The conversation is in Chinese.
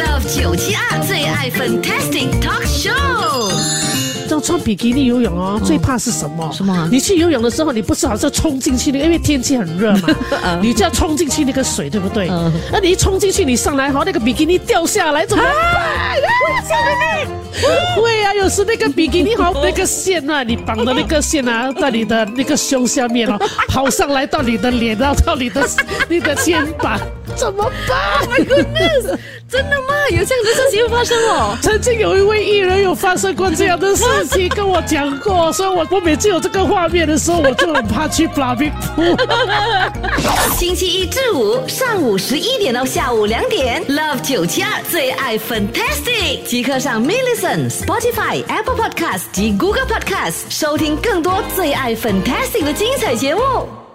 Love 九七二最爱 Fantastic Talk Show。要穿比基尼游泳哦，最怕是什么？什么你去游泳的时候，你不是好像冲进去那个，因为天气很热嘛，你就要冲进去那个水，对不对？嗯那你一冲进去，你上来好，那个比基尼掉下来怎么办？会啊，有时那个比基尼好，那个线啊，你绑的那个线啊，在你的那个胸下面哦，跑上来到你的脸，然后到你的你的肩膀，怎么办？My goodness，真的吗？有这样的事情发生哦？曾经有一位艺人有发生过这样的事情，跟我讲过，所以我我每次有这个画面的时候，我就很怕去 b i n 星期一至五上午十一点到下午两点，Love 九七二最爱 Fantastic，即刻上 m i Apple Podcast 及 Google Podcast 收听更多最爱 Fantastic 的精彩节目。